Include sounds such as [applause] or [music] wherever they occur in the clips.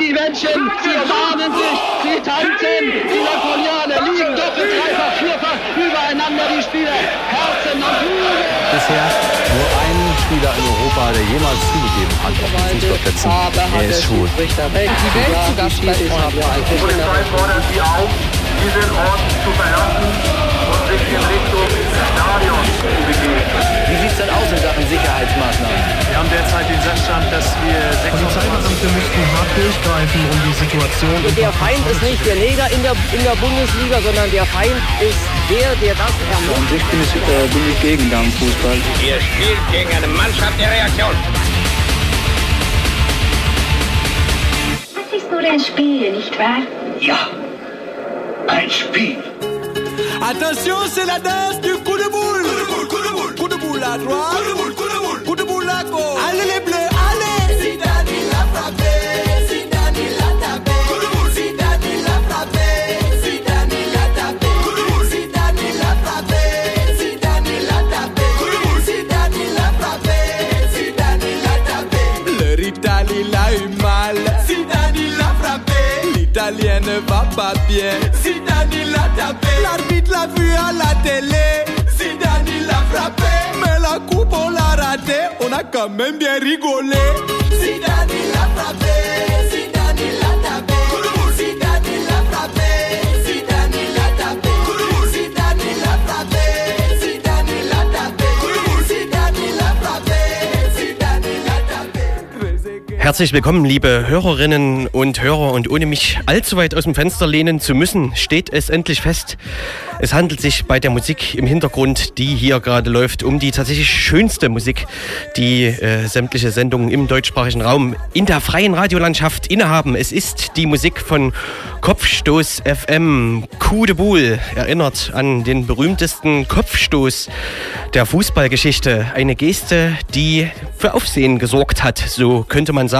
Die Menschen, sie umarmen sich, sie tanzen. Die Napoleoner liegen doppelt, dreifach, vierfach übereinander, die Spieler. Herzen und Flügel. Bisher nur ein Spieler in Europa, der jemals zugegeben hat auf den Fußballplätzen. Er ist schwul. Die Welt zu Gast bei Die Polizei fordert Sie auf, diesen Ort zu verlassen in Richtung Stadion zu begeben. Wie sieht es denn aus in Sachen Sicherheitsmaßnahmen? Wir haben derzeit den Sachstand, dass wir 26 Polizeibeamte müssten hart durchgreifen, um die Situation... Der Feind ist nicht der Neger in der, in der Bundesliga, sondern der Feind ist der, der das ermordet. An sich bin ich, äh, bin ich gegen Damenfußball. Ihr spielt gegen eine Mannschaft der Reaktion. Das ist nur ein Spiel, nicht wahr? Ja, ein Spiel. Attention, c'est la danse du coup de boule. Coup de boule, coup de boule. Coup de boule à droite. Coup de boule, coup de boule. Coup de boule à gauche. Allez les bleus, allez. Zidane il a frappé. Zidane il a tapé. Coup de boule. Zidane il a frappé. Zidane il a tapé. Coup de boule. Zidane il a frappé. Zidane il a tapé. Coup de boule. Zidane il a frappé. Zidane il a tapé. Le rital il a eu mal. Zidane il a frappé. L'italien ne va pas bien. Zidane il a tapé. L'a vu à la télé. Zidane il a frappé. Mais la coupe on l'a raté. On a quand même bien rigolé. Zidane il a frappé. Herzlich willkommen, liebe Hörerinnen und Hörer. Und ohne mich allzu weit aus dem Fenster lehnen zu müssen, steht es endlich fest. Es handelt sich bei der Musik im Hintergrund, die hier gerade läuft, um die tatsächlich schönste Musik, die äh, sämtliche Sendungen im deutschsprachigen Raum in der freien Radiolandschaft innehaben. Es ist die Musik von Kopfstoß FM. Coup de Boule erinnert an den berühmtesten Kopfstoß der Fußballgeschichte. Eine Geste, die für Aufsehen gesorgt hat, so könnte man sagen.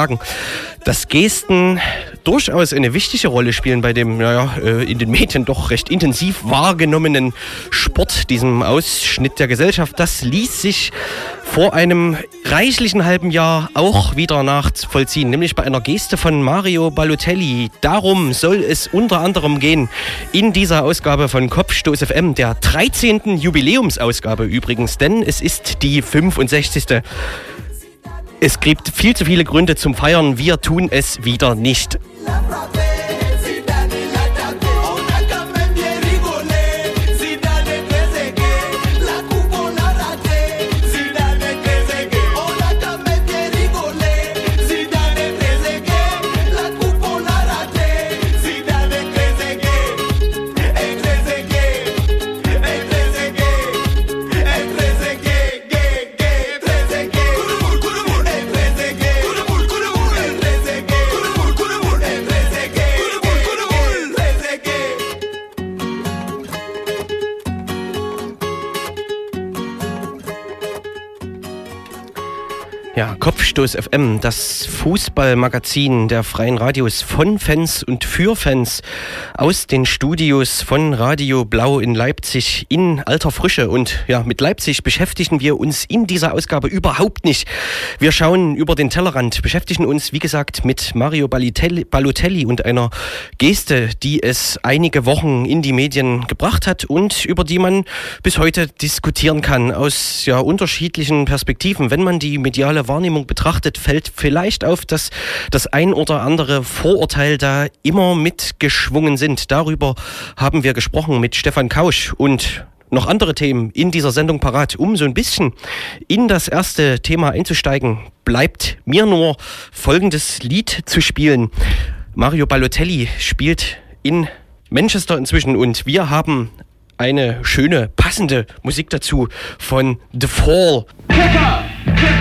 Dass Gesten durchaus eine wichtige Rolle spielen bei dem, naja, äh, in den Medien doch recht intensiv wahrgenommenen Sport, diesem Ausschnitt der Gesellschaft, das ließ sich vor einem reichlichen halben Jahr auch wieder nachvollziehen, nämlich bei einer Geste von Mario Balotelli. Darum soll es unter anderem gehen in dieser Ausgabe von Kopfstoß FM, der 13. Jubiläumsausgabe übrigens, denn es ist die 65. Es gibt viel zu viele Gründe zum Feiern, wir tun es wieder nicht. Ja, Kopfstoß FM, das Fußballmagazin der freien Radios von Fans und für Fans aus den Studios von Radio Blau in Leipzig in alter Frische. Und ja, mit Leipzig beschäftigen wir uns in dieser Ausgabe überhaupt nicht. Wir schauen über den Tellerrand, beschäftigen uns, wie gesagt, mit Mario Balotelli, und einer Geste, die es einige Wochen in die Medien gebracht hat und über die man bis heute diskutieren kann aus ja, unterschiedlichen Perspektiven. Wenn man die mediale Wahrnehmung betrachtet, fällt vielleicht auf, dass das ein oder andere Vorurteil da immer mitgeschwungen sind. Darüber haben wir gesprochen mit Stefan Kausch und noch andere Themen in dieser Sendung parat. Um so ein bisschen in das erste Thema einzusteigen, bleibt mir nur folgendes Lied zu spielen. Mario Balotelli spielt in Manchester inzwischen und wir haben eine schöne, passende Musik dazu von The Fall. Kicker! Kick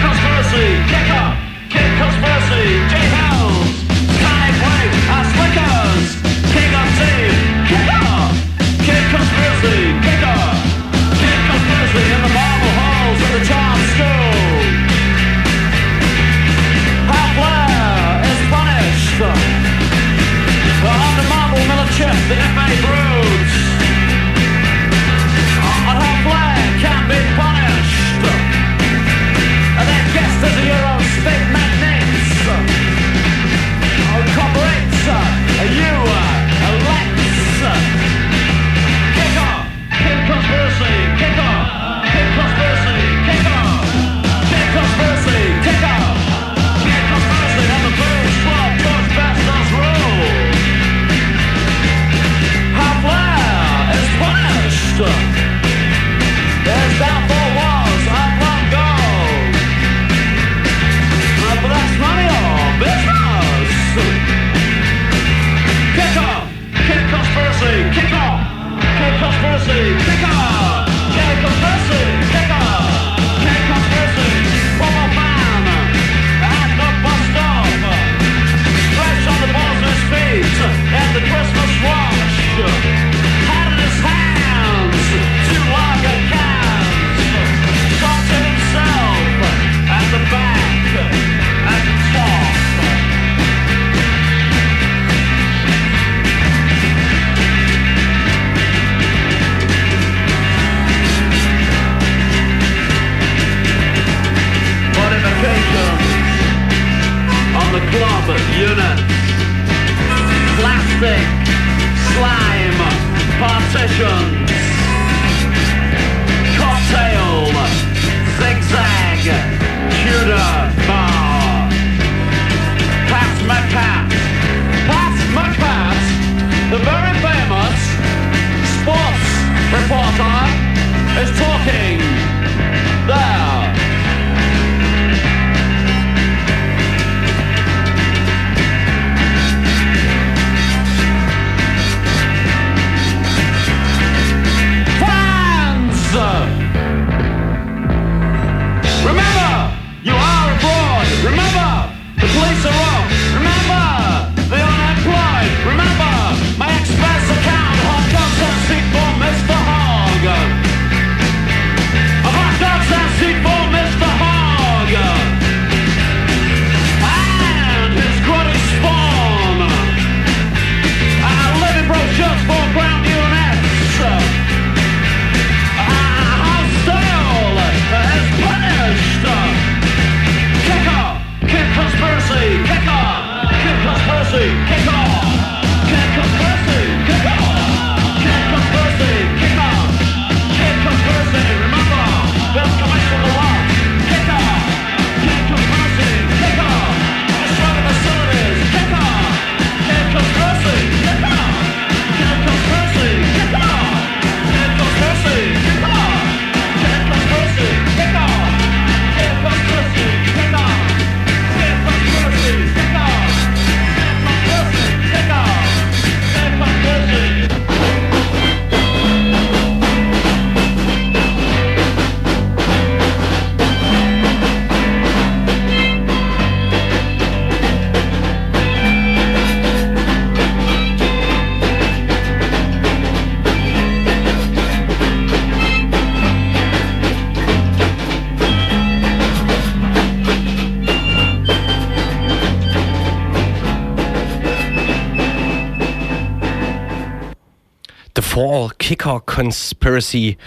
Fall Kicker Conspiracy.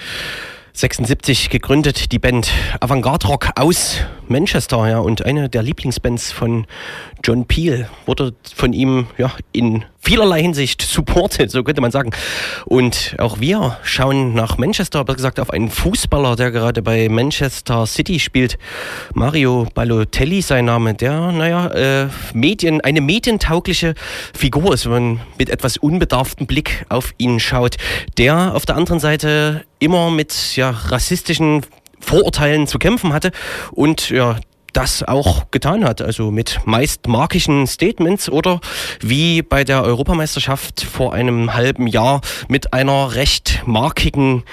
76 gegründet, die Band Avantgarde Rock aus Manchester, ja, und eine der Lieblingsbands von John Peel wurde von ihm ja in vielerlei Hinsicht supported, so könnte man sagen. Und auch wir schauen nach Manchester, besser gesagt auf einen Fußballer, der gerade bei Manchester City spielt. Mario Balotelli, sein Name, der, naja, äh, Medien, eine medientaugliche Figur ist, wenn man mit etwas unbedarftem Blick auf ihn schaut. Der auf der anderen Seite immer mit ja, rassistischen Vorurteilen zu kämpfen hatte und ja, das auch getan hat, also mit meist markischen Statements oder wie bei der Europameisterschaft vor einem halben Jahr mit einer recht markigen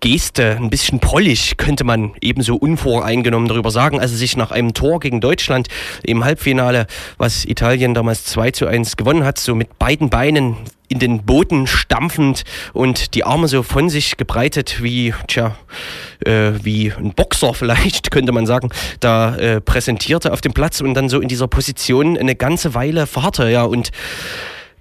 Geste, ein bisschen prollig könnte man ebenso unvoreingenommen darüber sagen, als er sich nach einem Tor gegen Deutschland im Halbfinale, was Italien damals 2 zu 1 gewonnen hat, so mit beiden Beinen in den Boden stampfend und die Arme so von sich gebreitet wie, tja, äh, wie ein Boxer [laughs] vielleicht, könnte man sagen, da äh, präsentierte auf dem Platz und dann so in dieser Position eine ganze Weile verharrte, ja, und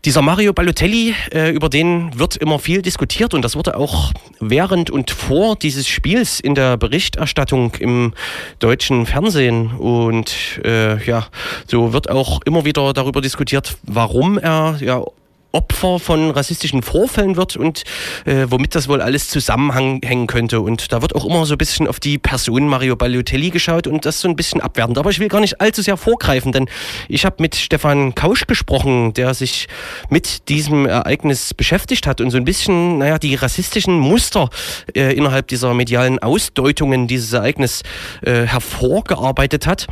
dieser Mario Balotelli, äh, über den wird immer viel diskutiert und das wurde auch während und vor dieses Spiels in der Berichterstattung im deutschen Fernsehen. Und äh, ja, so wird auch immer wieder darüber diskutiert, warum er ja Opfer von rassistischen Vorfällen wird und äh, womit das wohl alles zusammenhängen könnte. Und da wird auch immer so ein bisschen auf die Person Mario Balotelli geschaut und das so ein bisschen abwertend. Aber ich will gar nicht allzu sehr vorgreifen, denn ich habe mit Stefan Kausch gesprochen, der sich mit diesem Ereignis beschäftigt hat und so ein bisschen, naja, die rassistischen Muster äh, innerhalb dieser medialen Ausdeutungen dieses Ereignis äh, hervorgearbeitet hat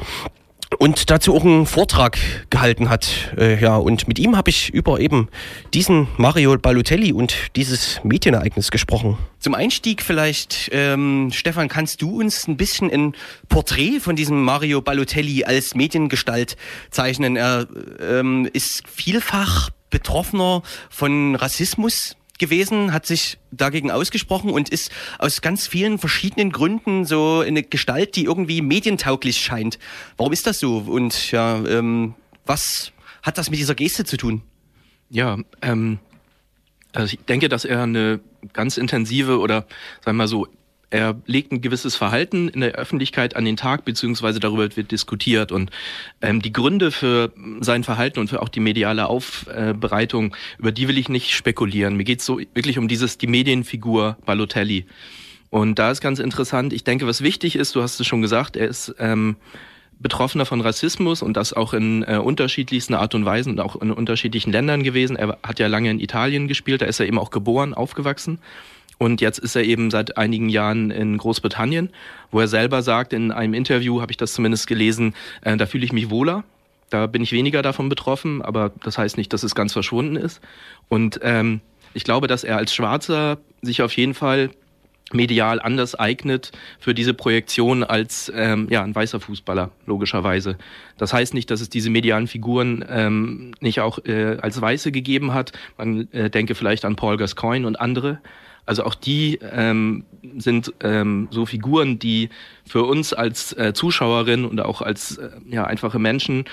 und dazu auch einen Vortrag gehalten hat. Äh, ja, und mit ihm habe ich über eben diesen Mario Balotelli und dieses Medienereignis gesprochen. Zum Einstieg vielleicht, ähm, Stefan, kannst du uns ein bisschen ein Porträt von diesem Mario Balotelli als Mediengestalt zeichnen? Er ähm, ist vielfach Betroffener von Rassismus gewesen, hat sich dagegen ausgesprochen und ist aus ganz vielen verschiedenen Gründen so eine Gestalt, die irgendwie medientauglich scheint. Warum ist das so? Und ja, ähm, was hat das mit dieser Geste zu tun? Ja, ähm, also ich denke, dass er eine ganz intensive oder sagen wir mal so er legt ein gewisses Verhalten in der Öffentlichkeit an den Tag, beziehungsweise darüber wird diskutiert. Und ähm, die Gründe für sein Verhalten und für auch die mediale Aufbereitung, über die will ich nicht spekulieren. Mir geht es so wirklich um dieses, die Medienfigur Balotelli. Und da ist ganz interessant, ich denke, was wichtig ist, du hast es schon gesagt, er ist ähm, Betroffener von Rassismus und das auch in äh, unterschiedlichsten Art und Weisen und auch in unterschiedlichen Ländern gewesen. Er hat ja lange in Italien gespielt, da ist er eben auch geboren, aufgewachsen. Und jetzt ist er eben seit einigen Jahren in Großbritannien, wo er selber sagt, in einem Interview habe ich das zumindest gelesen, äh, da fühle ich mich wohler. Da bin ich weniger davon betroffen, aber das heißt nicht, dass es ganz verschwunden ist. Und ähm, ich glaube, dass er als Schwarzer sich auf jeden Fall medial anders eignet für diese Projektion als ähm, ja, ein weißer Fußballer, logischerweise. Das heißt nicht, dass es diese medialen Figuren ähm, nicht auch äh, als Weiße gegeben hat. Man äh, denke vielleicht an Paul Gascoigne und andere. Also auch die ähm, sind ähm, so Figuren, die für uns als äh, Zuschauerin und auch als äh, ja, einfache Menschen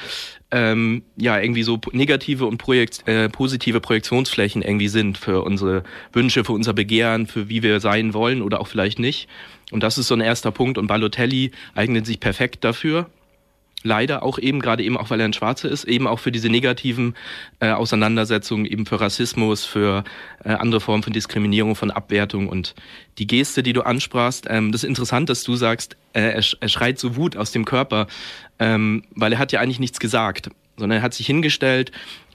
ähm, ja irgendwie so negative und Projekt, äh, positive Projektionsflächen irgendwie sind für unsere Wünsche, für unser Begehren, für wie wir sein wollen oder auch vielleicht nicht. Und das ist so ein erster Punkt. Und Balotelli eignet sich perfekt dafür leider auch eben, gerade eben auch weil er ein Schwarzer ist, eben auch für diese negativen äh, Auseinandersetzungen, eben für Rassismus, für äh, andere Formen von Diskriminierung, von Abwertung und die Geste, die du ansprachst, ähm, das ist interessant, dass du sagst, äh, er, er schreit so Wut aus dem Körper, ähm, weil er hat ja eigentlich nichts gesagt, sondern er hat sich hingestellt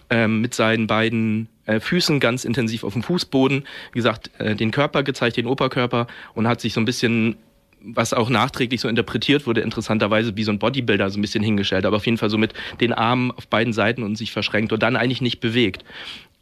ähm, mit seinen beiden äh, Füßen ganz intensiv auf dem Fußboden, wie gesagt, äh, den Körper gezeigt, den Oberkörper und hat sich so ein bisschen was auch nachträglich so interpretiert wurde, interessanterweise wie so ein Bodybuilder so ein bisschen hingestellt, aber auf jeden Fall so mit den Armen auf beiden Seiten und sich verschränkt und dann eigentlich nicht bewegt.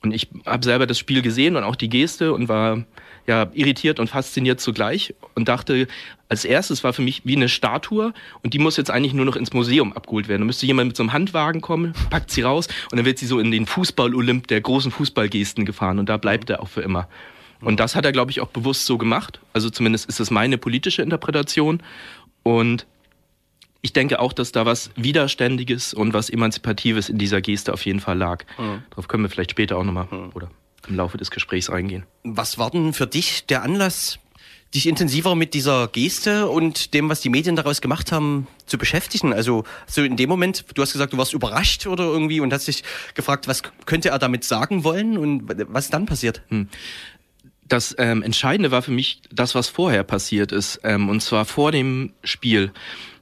Und ich habe selber das Spiel gesehen und auch die Geste und war ja irritiert und fasziniert zugleich und dachte, als erstes war für mich wie eine Statue und die muss jetzt eigentlich nur noch ins Museum abgeholt werden. Da müsste jemand mit so einem Handwagen kommen, packt sie raus und dann wird sie so in den Fußball-Olymp der großen Fußballgesten gefahren und da bleibt er auch für immer. Und das hat er, glaube ich, auch bewusst so gemacht. Also zumindest ist es meine politische Interpretation. Und ich denke auch, dass da was Widerständiges und was Emanzipatives in dieser Geste auf jeden Fall lag. Mhm. Darauf können wir vielleicht später auch nochmal mhm. oder im Laufe des Gesprächs eingehen. Was war denn für dich der Anlass, dich intensiver mit dieser Geste und dem, was die Medien daraus gemacht haben, zu beschäftigen? Also, so in dem Moment, du hast gesagt, du warst überrascht oder irgendwie und hast dich gefragt, was könnte er damit sagen wollen und was dann passiert? Hm das ähm, Entscheidende war für mich das, was vorher passiert ist, ähm, und zwar vor dem Spiel.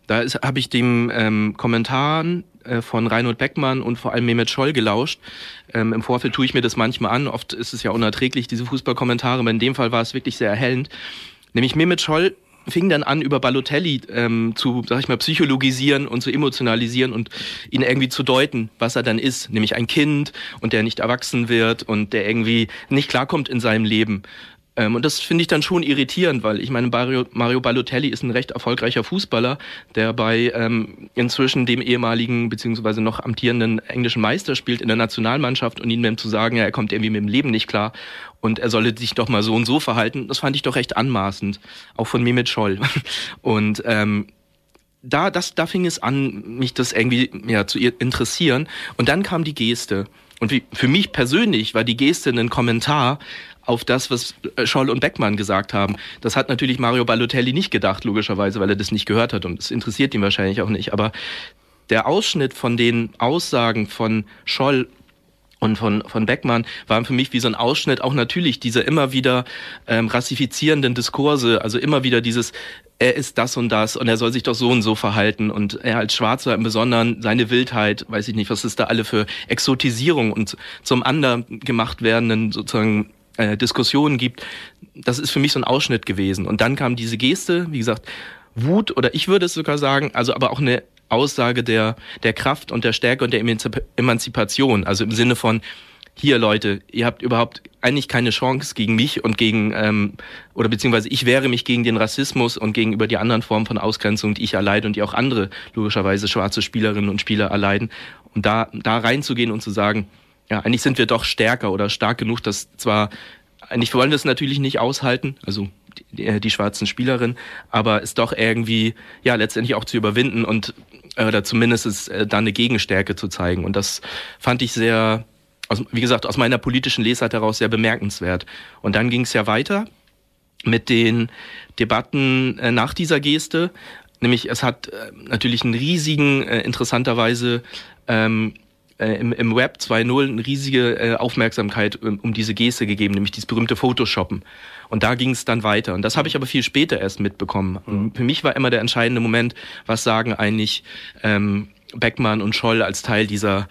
Da habe ich dem ähm, Kommentaren äh, von Reinhold Beckmann und vor allem Mehmet Scholl gelauscht. Ähm, Im Vorfeld tue ich mir das manchmal an. Oft ist es ja unerträglich, diese Fußballkommentare, aber in dem Fall war es wirklich sehr erhellend. Nämlich Mehmet Scholl fing dann an, über Balotelli ähm, zu, sag ich mal, psychologisieren und zu emotionalisieren und ihn irgendwie zu deuten, was er dann ist, nämlich ein Kind und der nicht erwachsen wird und der irgendwie nicht klarkommt in seinem Leben. Ähm, und das finde ich dann schon irritierend, weil ich meine, Mario, Mario Balotelli ist ein recht erfolgreicher Fußballer, der bei ähm, inzwischen dem ehemaligen beziehungsweise noch amtierenden englischen Meister spielt in der Nationalmannschaft und dann zu sagen, ja, er kommt irgendwie mit dem Leben nicht klar und er solle sich doch mal so und so verhalten, das fand ich doch recht anmaßend, auch von Mehmet Scholl. [laughs] Und ähm, da, das, da fing es an, mich das irgendwie ja, zu interessieren. Und dann kam die Geste. Und wie, für mich persönlich war die Geste ein Kommentar auf das, was äh, Scholl und Beckmann gesagt haben. Das hat natürlich Mario Balotelli nicht gedacht, logischerweise, weil er das nicht gehört hat und es interessiert ihn wahrscheinlich auch nicht. Aber der Ausschnitt von den Aussagen von Scholl und von, von Beckmann waren für mich wie so ein Ausschnitt auch natürlich diese immer wieder ähm, rassifizierenden Diskurse, also immer wieder dieses, er ist das und das und er soll sich doch so und so verhalten und er als Schwarzer im Besonderen seine Wildheit, weiß ich nicht, was ist da alle für Exotisierung und zum anderen gemacht werdenden sozusagen äh, Diskussionen gibt. Das ist für mich so ein Ausschnitt gewesen. Und dann kam diese Geste, wie gesagt, Wut oder ich würde es sogar sagen, also aber auch eine Aussage der, der Kraft und der Stärke und der Emanzipation. Also im Sinne von, hier Leute, ihr habt überhaupt eigentlich keine Chance gegen mich und gegen, ähm, oder beziehungsweise ich wehre mich gegen den Rassismus und gegenüber die anderen Formen von Ausgrenzung, die ich erleide und die auch andere, logischerweise schwarze Spielerinnen und Spieler erleiden. Und da, da reinzugehen und zu sagen, ja, eigentlich sind wir doch stärker oder stark genug, dass zwar, eigentlich wollen wir es natürlich nicht aushalten, also die, äh, die schwarzen Spielerinnen, aber es doch irgendwie, ja, letztendlich auch zu überwinden und, äh, oder zumindest es, äh, da eine Gegenstärke zu zeigen. Und das fand ich sehr, aus, wie gesagt, aus meiner politischen Lesart heraus sehr bemerkenswert. Und dann ging es ja weiter. mit den Debatten äh, nach dieser Geste. Nämlich es hat äh, natürlich einen riesigen, äh, interessanterweise ähm, äh, im, im Web 2.0 eine riesige äh, Aufmerksamkeit um, um diese Geste gegeben, nämlich dieses berühmte Photoshoppen. Und da ging es dann weiter. Und das habe ich aber viel später erst mitbekommen. Mhm. Für mich war immer der entscheidende Moment, was sagen eigentlich ähm, Beckmann und Scholl als Teil dieser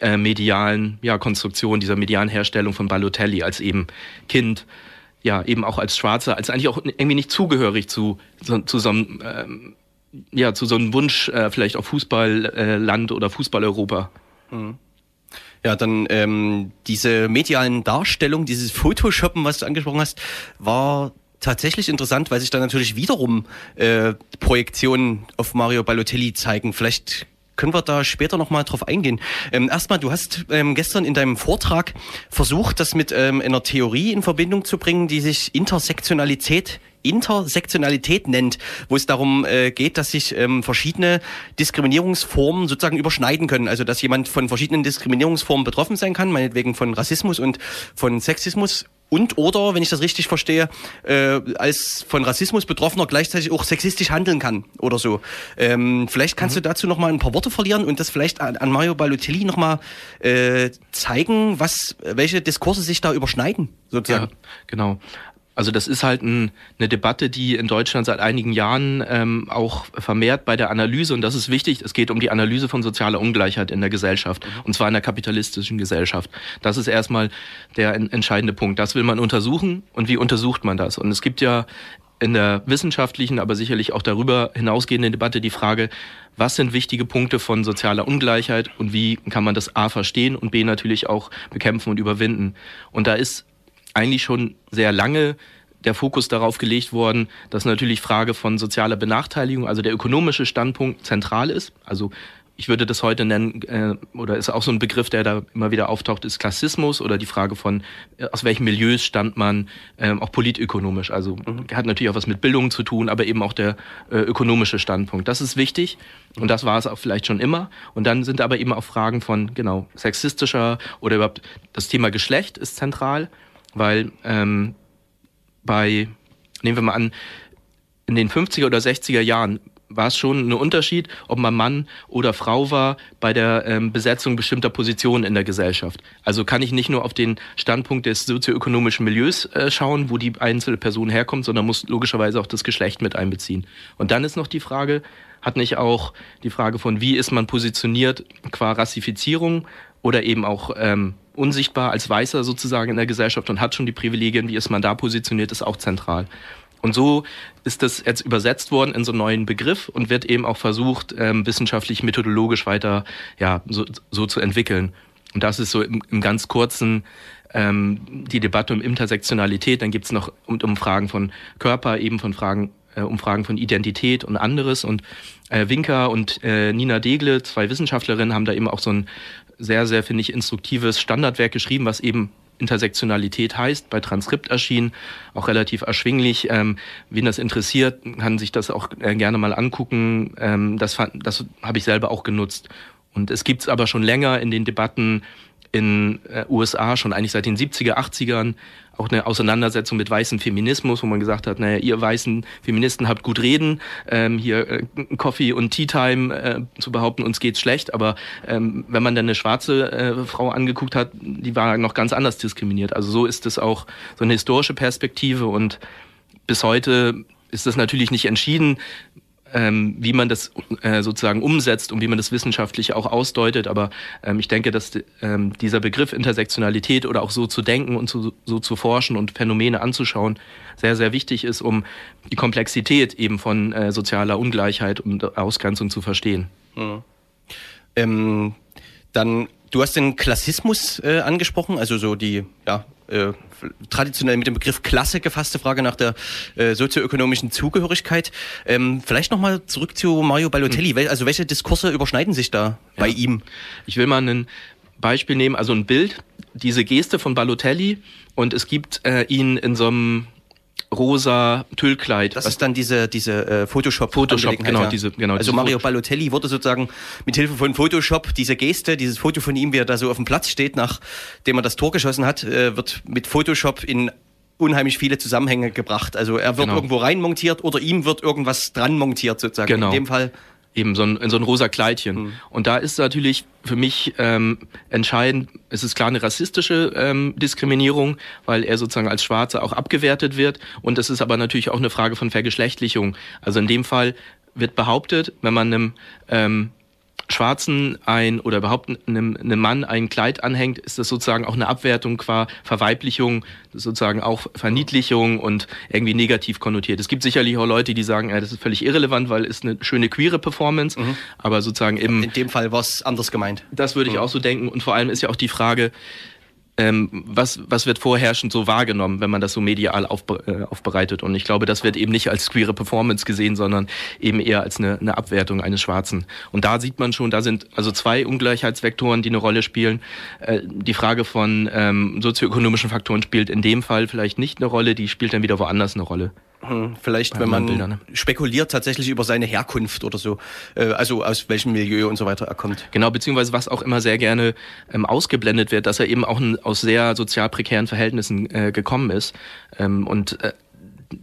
äh, medialen ja, Konstruktion, dieser medialen Herstellung von Balotelli als eben Kind, ja, eben auch als Schwarzer, als eigentlich auch irgendwie nicht zugehörig zu, zu, zu so einem, ähm, ja, zu so einem Wunsch, äh, vielleicht auf Fußballland äh, oder Fußball-Europa. Mhm. Ja, dann ähm, diese medialen Darstellung, dieses Photoshoppen, was du angesprochen hast, war tatsächlich interessant, weil sich da natürlich wiederum äh, Projektionen auf Mario Balotelli zeigen. Vielleicht können wir da später nochmal drauf eingehen. Ähm, erstmal, du hast ähm, gestern in deinem Vortrag versucht, das mit ähm, einer Theorie in Verbindung zu bringen, die sich Intersektionalität Intersektionalität nennt, wo es darum äh, geht, dass sich ähm, verschiedene Diskriminierungsformen sozusagen überschneiden können. Also dass jemand von verschiedenen Diskriminierungsformen betroffen sein kann, meinetwegen von Rassismus und von Sexismus und oder, wenn ich das richtig verstehe, äh, als von Rassismus Betroffener gleichzeitig auch sexistisch handeln kann oder so. Ähm, vielleicht kannst mhm. du dazu noch mal ein paar Worte verlieren und das vielleicht an, an Mario Balotelli noch mal äh, zeigen, was, welche Diskurse sich da überschneiden, sozusagen. Ja, genau. Also das ist halt ein, eine Debatte, die in Deutschland seit einigen Jahren ähm, auch vermehrt bei der Analyse, und das ist wichtig, es geht um die Analyse von sozialer Ungleichheit in der Gesellschaft, mhm. und zwar in der kapitalistischen Gesellschaft. Das ist erstmal der entscheidende Punkt. Das will man untersuchen und wie untersucht man das? Und es gibt ja in der wissenschaftlichen, aber sicherlich auch darüber hinausgehenden Debatte die Frage, was sind wichtige Punkte von sozialer Ungleichheit und wie kann man das A verstehen und B natürlich auch bekämpfen und überwinden. Und da ist eigentlich schon sehr lange der Fokus darauf gelegt worden, dass natürlich Frage von sozialer Benachteiligung, also der ökonomische Standpunkt zentral ist. Also ich würde das heute nennen, äh, oder ist auch so ein Begriff, der da immer wieder auftaucht, ist Klassismus oder die Frage von, äh, aus welchen Milieus stammt man, äh, auch politökonomisch. Also mhm. hat natürlich auch was mit Bildung zu tun, aber eben auch der äh, ökonomische Standpunkt. Das ist wichtig und das war es auch vielleicht schon immer. Und dann sind aber eben auch Fragen von, genau, sexistischer oder überhaupt das Thema Geschlecht ist zentral weil ähm, bei, nehmen wir mal an, in den 50er oder 60er Jahren war es schon ein Unterschied, ob man Mann oder Frau war bei der ähm, Besetzung bestimmter Positionen in der Gesellschaft. Also kann ich nicht nur auf den Standpunkt des sozioökonomischen Milieus äh, schauen, wo die einzelne Person herkommt, sondern muss logischerweise auch das Geschlecht mit einbeziehen. Und dann ist noch die Frage, hat nicht auch die Frage von, wie ist man positioniert qua Rassifizierung oder eben auch ähm, unsichtbar als Weißer sozusagen in der Gesellschaft und hat schon die Privilegien, wie ist man da positioniert, ist auch zentral. Und so ist das jetzt übersetzt worden in so einen neuen Begriff und wird eben auch versucht, ähm, wissenschaftlich, methodologisch weiter ja, so, so zu entwickeln. Und das ist so im, im ganz kurzen ähm, die Debatte um Intersektionalität. Dann gibt's noch um, um Fragen von Körper, eben von Fragen, äh, um Fragen von Identität und anderes. Und äh, Winker und äh, Nina Degle, zwei Wissenschaftlerinnen, haben da eben auch so ein sehr, sehr, finde ich, instruktives Standardwerk geschrieben, was eben Intersektionalität heißt, bei Transkript erschienen, auch relativ erschwinglich. Ähm, wen das interessiert, kann sich das auch äh, gerne mal angucken. Ähm, das das habe ich selber auch genutzt. Und es gibt es aber schon länger in den Debatten in äh, USA, schon eigentlich seit den 70er, 80ern, auch eine Auseinandersetzung mit weißem Feminismus, wo man gesagt hat, naja, ihr weißen Feministen habt gut reden, ähm, hier äh, Coffee und Tea Time äh, zu behaupten, uns geht's schlecht, aber ähm, wenn man dann eine schwarze äh, Frau angeguckt hat, die war noch ganz anders diskriminiert. Also so ist es auch so eine historische Perspektive. Und bis heute ist das natürlich nicht entschieden, ähm, wie man das äh, sozusagen umsetzt und wie man das wissenschaftlich auch ausdeutet. Aber ähm, ich denke, dass ähm, dieser Begriff Intersektionalität oder auch so zu denken und zu, so zu forschen und Phänomene anzuschauen sehr, sehr wichtig ist, um die Komplexität eben von äh, sozialer Ungleichheit und Ausgrenzung zu verstehen. Mhm. Ähm, dann, du hast den Klassismus äh, angesprochen, also so die ja, äh, traditionell mit dem Begriff Klasse gefasste Frage nach der äh, sozioökonomischen Zugehörigkeit. Ähm, vielleicht nochmal zurück zu Mario Balotelli. Hm. Also welche Diskurse überschneiden sich da ja. bei ihm? Ich will mal ein Beispiel nehmen, also ein Bild, diese Geste von Balotelli und es gibt äh, ihn in so einem rosa Tüllkleid. Das ist dann diese, diese äh, Photoshop. Photoshop, genau, ja. diese, genau. Also Mario Balotelli wurde sozusagen mit Hilfe von Photoshop diese Geste, dieses Foto von ihm, wie er da so auf dem Platz steht, nachdem er das Tor geschossen hat, äh, wird mit Photoshop in unheimlich viele Zusammenhänge gebracht. Also er wird Genau. irgendwo rein montiert oder ihm wird irgendwas dran montiert sozusagen. Genau. In dem Fall eben so ein, in so ein rosa Kleidchen. Und da ist natürlich für mich ähm, entscheidend, es ist klar eine rassistische ähm, Diskriminierung, weil er sozusagen als Schwarzer auch abgewertet wird. Und es ist aber natürlich auch eine Frage von Vergeschlechtlichung. Also in dem Fall wird behauptet, wenn man einem ähm, Schwarzen ein oder überhaupt einem, einem Mann ein Kleid anhängt, ist das sozusagen auch eine Abwertung qua Verweiblichung, sozusagen auch Verniedlichung und irgendwie negativ konnotiert. Es gibt sicherlich auch Leute, die sagen, ja, das ist völlig irrelevant, weil es eine schöne queere Performance, aber sozusagen im in dem Fall war es anders gemeint. das würde ich auch so denken. Und vor allem ist ja auch die Frage, was, was wird vorherrschend so wahrgenommen, wenn man das so medial aufbe äh, aufbereitet. Und ich glaube, das wird eben nicht als queere Performance gesehen, sondern eben eher als eine, eine Abwertung eines Schwarzen. Und da sieht man schon, da sind also zwei Ungleichheitsvektoren, die eine Rolle spielen. Äh, die Frage von ähm, sozioökonomischen Faktoren spielt in dem Fall vielleicht nicht eine Rolle, die spielt dann wieder woanders eine Rolle. Hm, Vielleicht, Bei wenn man Bildern, ne? spekuliert tatsächlich über seine Herkunft oder so, äh, also aus welchem Milieu und so weiter er kommt. Genau, beziehungsweise was auch immer sehr gerne ähm, ausgeblendet wird, dass er eben auch ein, aus sehr sozial prekären Verhältnissen äh, gekommen ist. Ähm, und äh,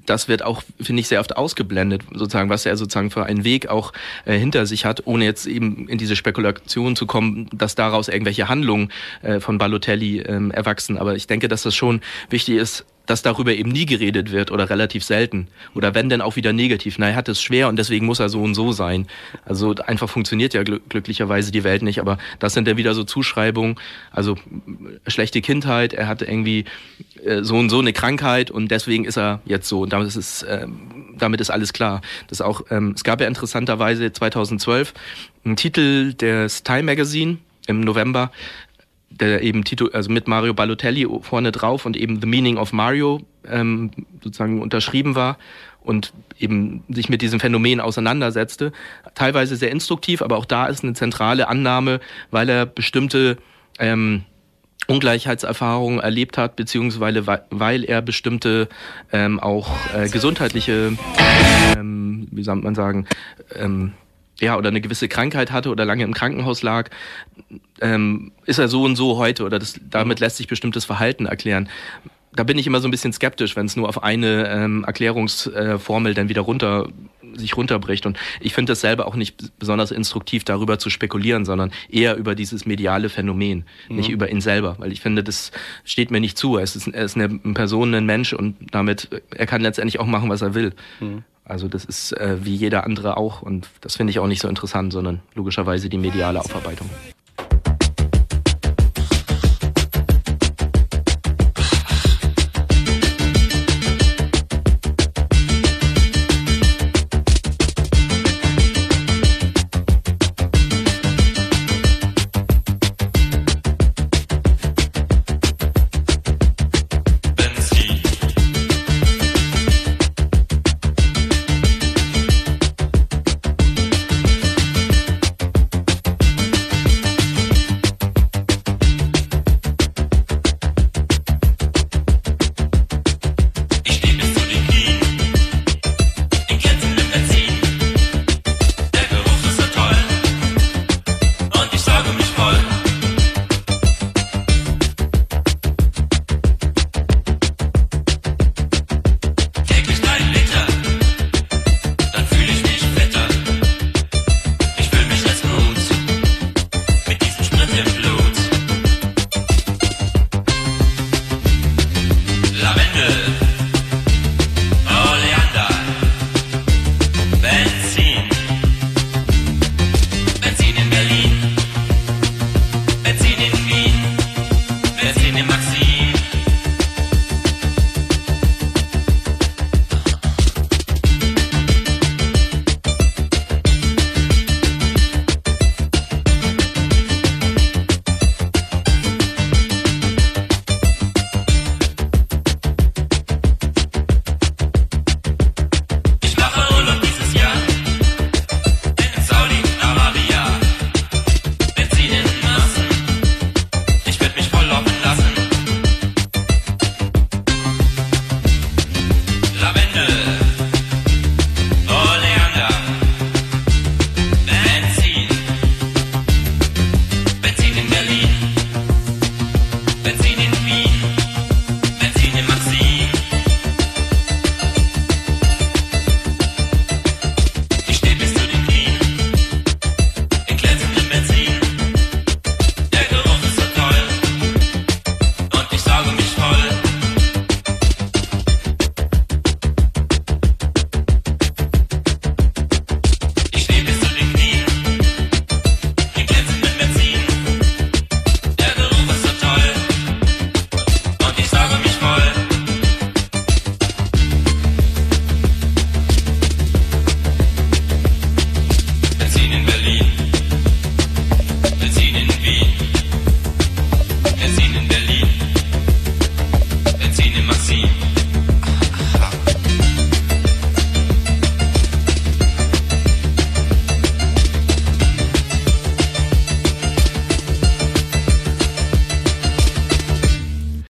das wird auch, finde ich, sehr oft ausgeblendet, sozusagen, was er sozusagen für einen Weg auch äh, hinter sich hat, ohne jetzt eben in diese Spekulation zu kommen, dass daraus irgendwelche Handlungen äh, von Balotelli ähm, erwachsen. Aber ich denke, dass das schon wichtig ist, dass darüber eben nie geredet wird oder relativ selten. Oder wenn denn auch wieder negativ. Na, er hat es schwer und deswegen muss er so und so sein. Also einfach funktioniert ja glück glücklicherweise die Welt nicht. Aber das sind dann wieder so Zuschreibungen. Also äh, schlechte Kindheit, er hatte irgendwie äh, so und so eine Krankheit und deswegen ist er jetzt so. Und damit ist, es, ähm, damit ist alles klar. Das auch, ähm, es gab ja interessanterweise 2012 einen Titel des Time Magazine im November, der eben Tito, also mit Mario Balotelli vorne drauf und eben The Meaning of Mario ähm, sozusagen unterschrieben war und eben sich mit diesem Phänomen auseinandersetzte. Teilweise sehr instruktiv, aber auch da ist eine zentrale Annahme, weil er bestimmte ähm, Ungleichheitserfahrungen erlebt hat, beziehungsweise weil, weil er bestimmte ähm, auch äh, gesundheitliche, ähm, wie soll man sagen, ähm, ja, oder eine gewisse Krankheit hatte oder lange im Krankenhaus lag, ähm, ist er so und so heute oder das, damit lässt sich bestimmtes Verhalten erklären. Da bin ich immer so ein bisschen skeptisch, wenn es nur auf eine ähm, Erklärungsformel dann wieder runter sich runterbricht. Und ich finde das selber auch nicht besonders instruktiv, darüber zu spekulieren, sondern eher über dieses mediale Phänomen, nicht Mhm. über ihn selber. Weil ich finde, das steht mir nicht zu. Er ist, er ist eine Person, ein Mensch und damit, er kann letztendlich auch machen, was er will. Mhm. Also das ist äh, wie jeder andere auch und das finde ich auch nicht so interessant, sondern logischerweise die mediale Aufarbeitung.